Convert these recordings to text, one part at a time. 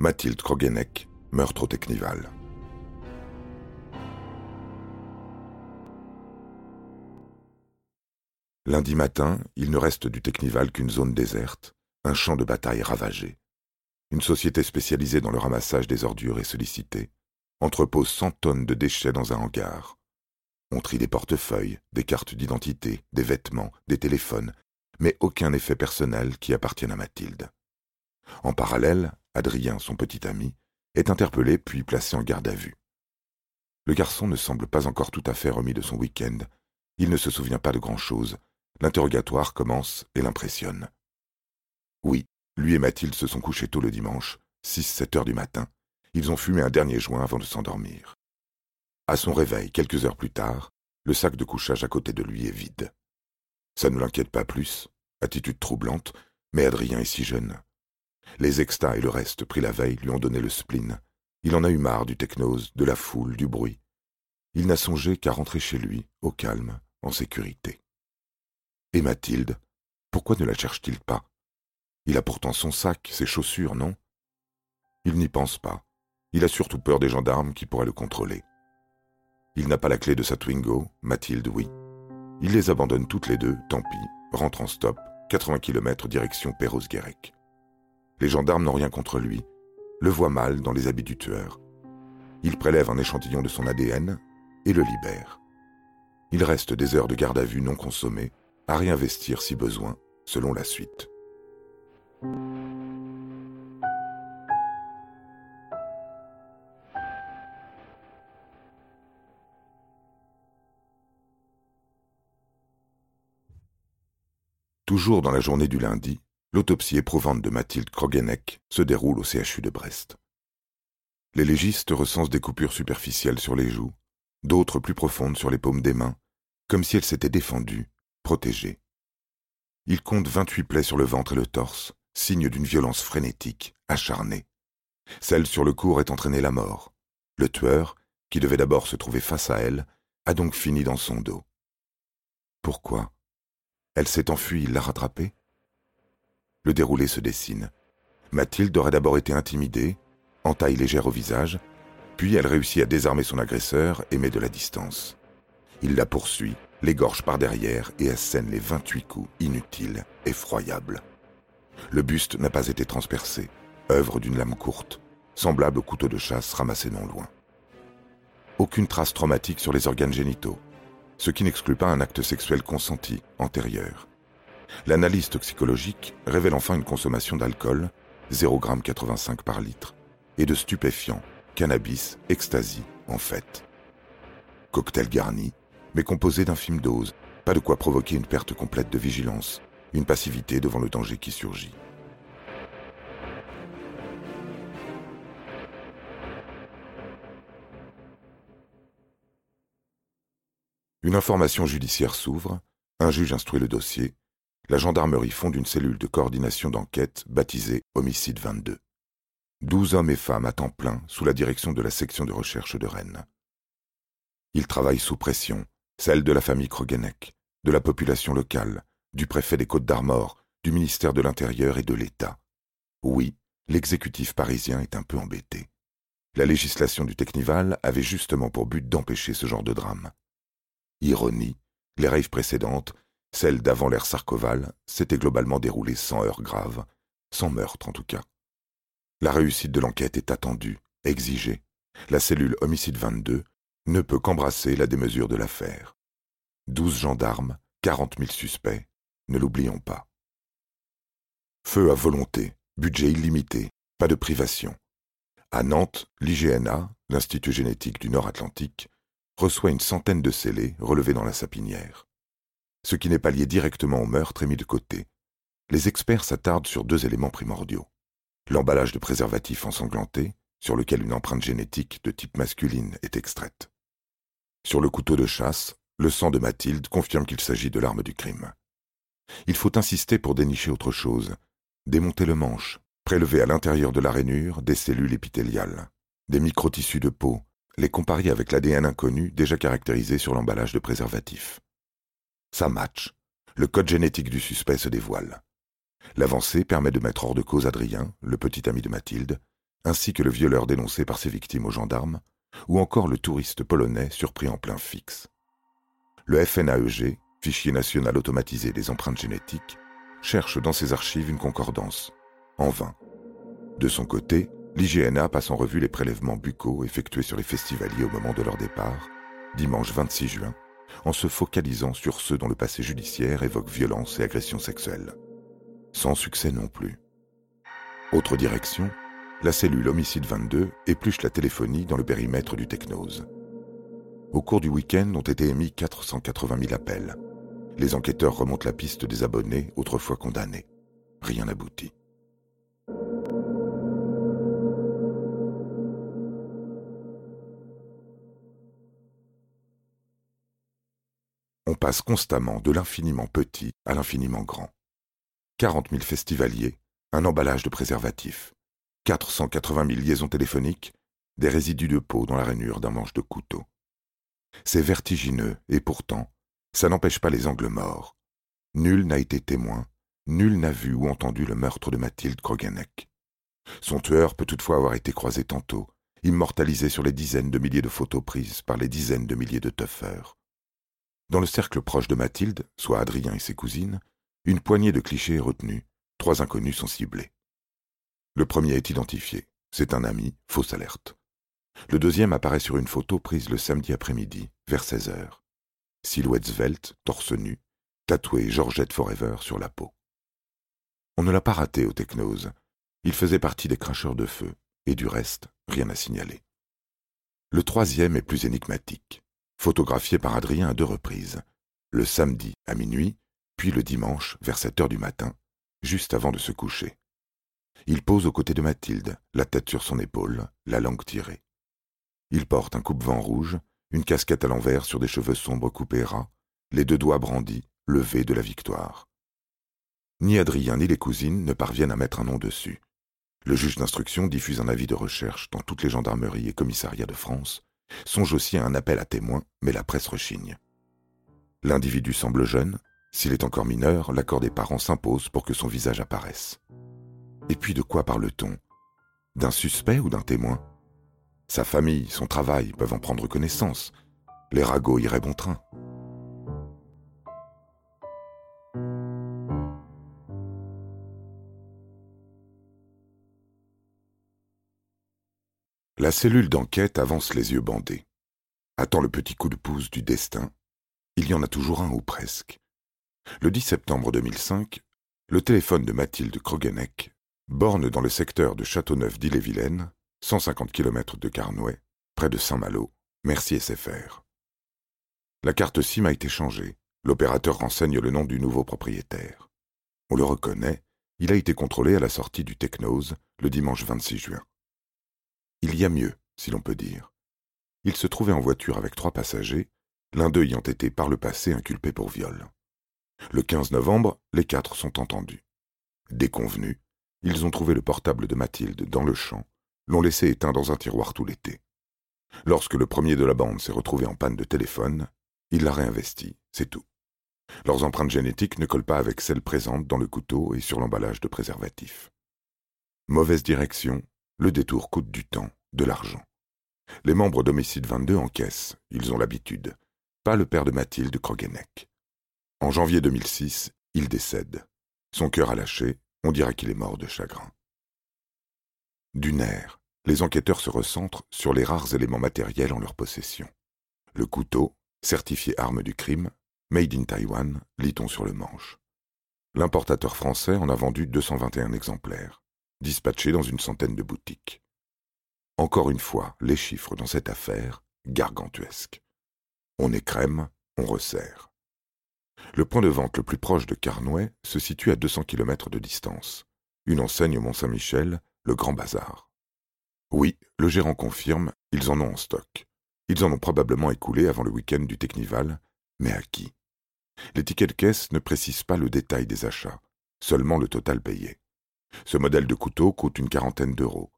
Mathilde Krogenek, meurtre au Technival. Lundi matin, il ne reste du Technival qu'une zone déserte, un champ de bataille ravagé. Une société spécialisée dans le ramassage des ordures est sollicitée, entrepose 100 tonnes de déchets dans un hangar. On trie des portefeuilles, des cartes d'identité, des vêtements, des téléphones, mais aucun effet personnel qui appartienne à Mathilde. En parallèle, Adrien, son petit ami, est interpellé puis placé en garde à vue. Le garçon ne semble pas encore tout à fait remis de son week-end. Il ne se souvient pas de grand-chose. L'interrogatoire commence et l'impressionne. Oui, lui et Mathilde se sont couchés tôt le dimanche, 6-7 heures du matin. Ils ont fumé un dernier joint avant de s'endormir. À son réveil, quelques heures plus tard, le sac de couchage à côté de lui est vide. Ça ne l'inquiète pas plus, attitude troublante, mais Adrien est si jeune. Les extas et le reste pris la veille lui ont donné le spleen. Il en a eu marre du technose, de la foule, du bruit. Il n'a songé qu'à rentrer chez lui, au calme, en sécurité. Et Mathilde, pourquoi ne la cherche-t-il pas? Il a pourtant son sac, ses chaussures, non? Il n'y pense pas. Il a surtout peur des gendarmes qui pourraient le contrôler. Il n'a pas la clé de sa Twingo, Mathilde oui. Il les abandonne toutes les deux, tant pis, rentre en stop, 80 km direction Perros-Guirec. Les gendarmes n'ont rien contre lui, le voient mal dans les habits du tueur. Ils prélèvent un échantillon de son ADN et le libèrent. Il reste des heures de garde à vue non consommées, à réinvestir si besoin, selon la suite. Toujours dans la journée du lundi, L'autopsie éprouvante de Mathilde Krogenek se déroule au CHU de Brest. Les légistes recensent des coupures superficielles sur les joues, d'autres plus profondes sur les paumes des mains, comme si elles s'étaient défendues, protégées. Ils comptent 28 plaies sur le ventre et le torse, signe d'une violence frénétique, acharnée. Celle sur le cours est entraînée la mort. Le tueur, qui devait d'abord se trouver face à elle, a donc fini dans son dos. Pourquoi? Elle s'est enfuie, il l'a rattrapée? Le déroulé se dessine. Mathilde aurait d'abord été intimidée, en taille légère au visage, puis elle réussit à désarmer son agresseur et met de la distance. Il la poursuit, l'égorge par derrière et assène les 28 coups inutiles, effroyables. Le buste n'a pas été transpercé, œuvre d'une lame courte, semblable au couteau de chasse ramassé non loin. Aucune trace traumatique sur les organes génitaux, ce qui n'exclut pas un acte sexuel consenti, antérieur. L'analyse toxicologique révèle enfin une consommation d'alcool, 0,85 g par litre, et de stupéfiants, cannabis, ecstasy, en fait. Cocktail garni, mais composé d'infimes doses, pas de quoi provoquer une perte complète de vigilance, une passivité devant le danger qui surgit. Une information judiciaire s'ouvre, un juge instruit le dossier, la gendarmerie fonde une cellule de coordination d'enquête baptisée Homicide 22. Douze hommes et femmes à temps plein sous la direction de la section de recherche de Rennes. Ils travaillent sous pression, celle de la famille Krogenek, de la population locale, du préfet des Côtes d'Armor, du ministère de l'Intérieur et de l'État. Oui, l'exécutif parisien est un peu embêté. La législation du Technival avait justement pour but d'empêcher ce genre de drame. Ironie, les rêves précédentes celle d'avant l'ère Sarkoval s'était globalement déroulée sans heurts graves, sans meurtre en tout cas. La réussite de l'enquête est attendue, exigée. La cellule Homicide 22 ne peut qu'embrasser la démesure de l'affaire. Douze gendarmes, quarante mille suspects, ne l'oublions pas. Feu à volonté, budget illimité, pas de privation. À Nantes, l'IGNA, l'Institut génétique du Nord-Atlantique, reçoit une centaine de scellés relevés dans la sapinière. Ce qui n'est pas lié directement au meurtre est mis de côté. Les experts s'attardent sur deux éléments primordiaux. L'emballage de préservatif ensanglanté, sur lequel une empreinte génétique de type masculine est extraite. Sur le couteau de chasse, le sang de Mathilde confirme qu'il s'agit de l'arme du crime. Il faut insister pour dénicher autre chose, démonter le manche, prélever à l'intérieur de la rainure des cellules épithéliales, des microtissus de peau, les comparer avec l'ADN inconnu déjà caractérisé sur l'emballage de préservatif. Ça match. Le code génétique du suspect se dévoile. L'avancée permet de mettre hors de cause Adrien, le petit ami de Mathilde, ainsi que le violeur dénoncé par ses victimes aux gendarmes, ou encore le touriste polonais surpris en plein fixe. Le FNAEG, Fichier national automatisé des empreintes génétiques, cherche dans ses archives une concordance. En vain. De son côté, l'IGNA passe en revue les prélèvements buccaux effectués sur les festivaliers au moment de leur départ, dimanche 26 juin, en se focalisant sur ceux dont le passé judiciaire évoque violence et agression sexuelle. Sans succès non plus. Autre direction, la cellule Homicide 22 épluche la téléphonie dans le périmètre du Technose. Au cours du week-end ont été émis 480 000 appels. Les enquêteurs remontent la piste des abonnés autrefois condamnés. Rien n'aboutit. Passe constamment de l'infiniment petit à l'infiniment grand. 40 000 festivaliers, un emballage de préservatifs, 480 000 liaisons téléphoniques, des résidus de peau dans la rainure d'un manche de couteau. C'est vertigineux, et pourtant, ça n'empêche pas les angles morts. Nul n'a été témoin, nul n'a vu ou entendu le meurtre de Mathilde Kroganek. Son tueur peut toutefois avoir été croisé tantôt, immortalisé sur les dizaines de milliers de photos prises par les dizaines de milliers de tuffeurs. Dans le cercle proche de Mathilde, soit Adrien et ses cousines, une poignée de clichés est retenue, trois inconnus sont ciblés. Le premier est identifié, c'est un ami, fausse alerte. Le deuxième apparaît sur une photo prise le samedi après-midi, vers 16 heures. Silhouette svelte, torse nu, tatoué Georgette Forever sur la peau. On ne l'a pas raté au Technose. Il faisait partie des cracheurs de feu, et du reste, rien à signaler. Le troisième est plus énigmatique, photographié par Adrien à deux reprises, le samedi à minuit, puis le dimanche vers 7 heures du matin, juste avant de se coucher. Il pose aux côtés de Mathilde, la tête sur son épaule, la langue tirée. Il porte un coupe-vent rouge, une casquette à l'envers sur des cheveux sombres coupés ras, les deux doigts brandis, levés de la victoire. Ni Adrien ni les cousines ne parviennent à mettre un nom dessus. Le juge d'instruction diffuse un avis de recherche dans toutes les gendarmeries et commissariats de France, songe aussi à un appel à témoins, mais la presse rechigne. L'individu semble jeune, s'il est encore mineur, l'accord des parents s'impose pour que son visage apparaisse. Et puis de quoi parle-t-on? D'un suspect ou d'un témoin? Sa famille, son travail peuvent en prendre connaissance. Les ragots iraient bon train. La cellule d'enquête avance les yeux bandés. Attend le petit coup de pouce du destin. Il y en a toujours un ou presque. Le 10 septembre 2005, le téléphone de Mathilde Krogenek borne dans le secteur de Châteauneuf d'Ille-et-Vilaine 150 km de Carnouet, près de Saint-Malo, merci SFR. La carte SIM a été changée. L'opérateur renseigne le nom du nouveau propriétaire. On le reconnaît, il a été contrôlé à la sortie du Technose le dimanche 26 juin. Il y a mieux, si l'on peut dire. Il se trouvait en voiture avec trois passagers, l'un d'eux ayant été par le passé inculpé pour viol. Le 15 novembre, les quatre sont entendus. Déconvenus, ils ont trouvé le portable de Mathilde dans le champ l'ont laissé éteint dans un tiroir tout l'été. Lorsque le premier de la bande s'est retrouvé en panne de téléphone, il l'a réinvesti, c'est tout. Leurs empreintes génétiques ne collent pas avec celles présentes dans le couteau et sur l'emballage de préservatifs. Mauvaise direction, le détour coûte du temps, de l'argent. Les membres d'Homicide 22 encaissent, ils ont l'habitude. Pas le père de Mathilde Krogenek. En janvier 2006, il décède. Son cœur a lâché, on dira qu'il est mort de chagrin. Du nerf, les enquêteurs se recentrent sur les rares éléments matériels en leur possession. Le couteau, certifié arme du crime, made in Taiwan, lit-on sur le manche. L'importateur français en a vendu 221 exemplaires, dispatchés dans une centaine de boutiques. Encore une fois, les chiffres dans cette affaire, gargantuesques. On écrème, on resserre. Le point de vente le plus proche de Carnouet se situe à 200 km de distance. Une enseigne au Mont-Saint-Michel le Grand Bazar. Oui, le gérant confirme, ils en ont en stock. Ils en ont probablement écoulé avant le week-end du Technival, mais à qui? Les tickets de caisse ne précisent pas le détail des achats, seulement le total payé. Ce modèle de couteau coûte une quarantaine d'euros.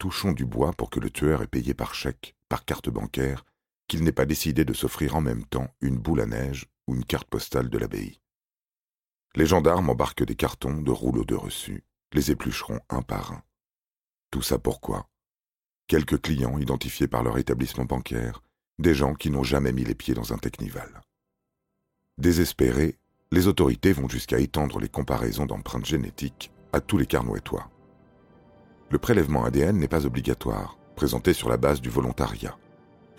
Touchons du bois pour que le tueur ait payé par chèque, par carte bancaire, qu'il n'ait pas décidé de s'offrir en même temps une boule à neige ou une carte postale de l'abbaye. Les gendarmes embarquent des cartons de rouleaux de reçus les éplucheront un par un. Tout ça pourquoi? Quelques clients identifiés par leur établissement bancaire, des gens qui n'ont jamais mis les pieds dans un Technival. Désespérés, les autorités vont jusqu'à étendre les comparaisons d'empreintes génétiques à tous les carnouettois. Le prélèvement ADN n'est pas obligatoire, présenté sur la base du volontariat.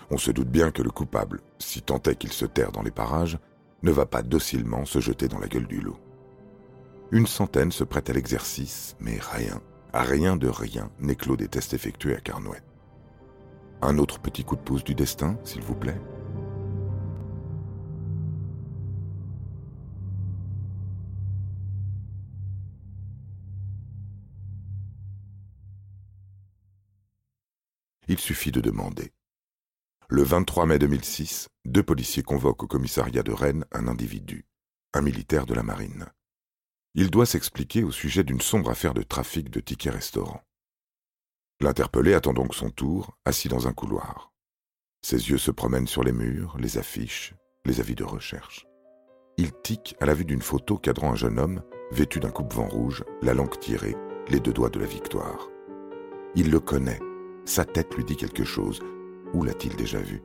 On se doute bien que le coupable, si tant est qu'il se terre dans les parages, ne va pas docilement se jeter dans la gueule du loup. Une centaine se prête à l'exercice, mais rien, à rien de rien, n'éclot des tests effectués à Carnouet. Un autre petit coup de pouce du destin, s'il vous plaît Il suffit de demander. Le 23 mai 2006, deux policiers convoquent au commissariat de Rennes un individu, un militaire de la marine. Il doit s'expliquer au sujet d'une sombre affaire de trafic de tickets restaurants. L'interpellé attend donc son tour, assis dans un couloir. Ses yeux se promènent sur les murs, les affiches, les avis de recherche. Il tique à la vue d'une photo cadrant un jeune homme vêtu d'un coupe-vent rouge, la langue tirée, les deux doigts de la victoire. Il le connaît, sa tête lui dit quelque chose. Où l'a-t-il déjà vu?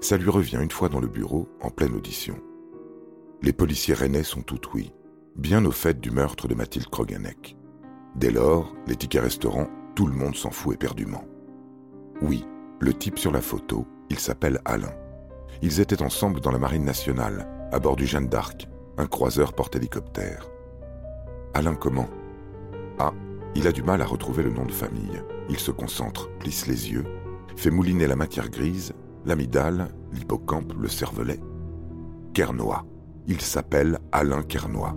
Ça lui revient une fois dans le bureau, en pleine audition. Les policiers rennais sont tout oui, bien au fait du meurtre de Mathilde Kroganek. Dès lors, les tickets restaurants, tout le monde s'en fout éperdument. Oui, le type sur la photo, il s'appelle Alain. Ils étaient ensemble dans la marine nationale, à bord du Jeanne d'Arc, un croiseur porte-hélicoptère. Alain comment? Ah, il a du mal à retrouver le nom de famille. Il se concentre, plisse les yeux, fait mouliner la matière grise, l'amidale, l'hippocampe, le cervelet. Kernois. Il s'appelle Alain Kernois.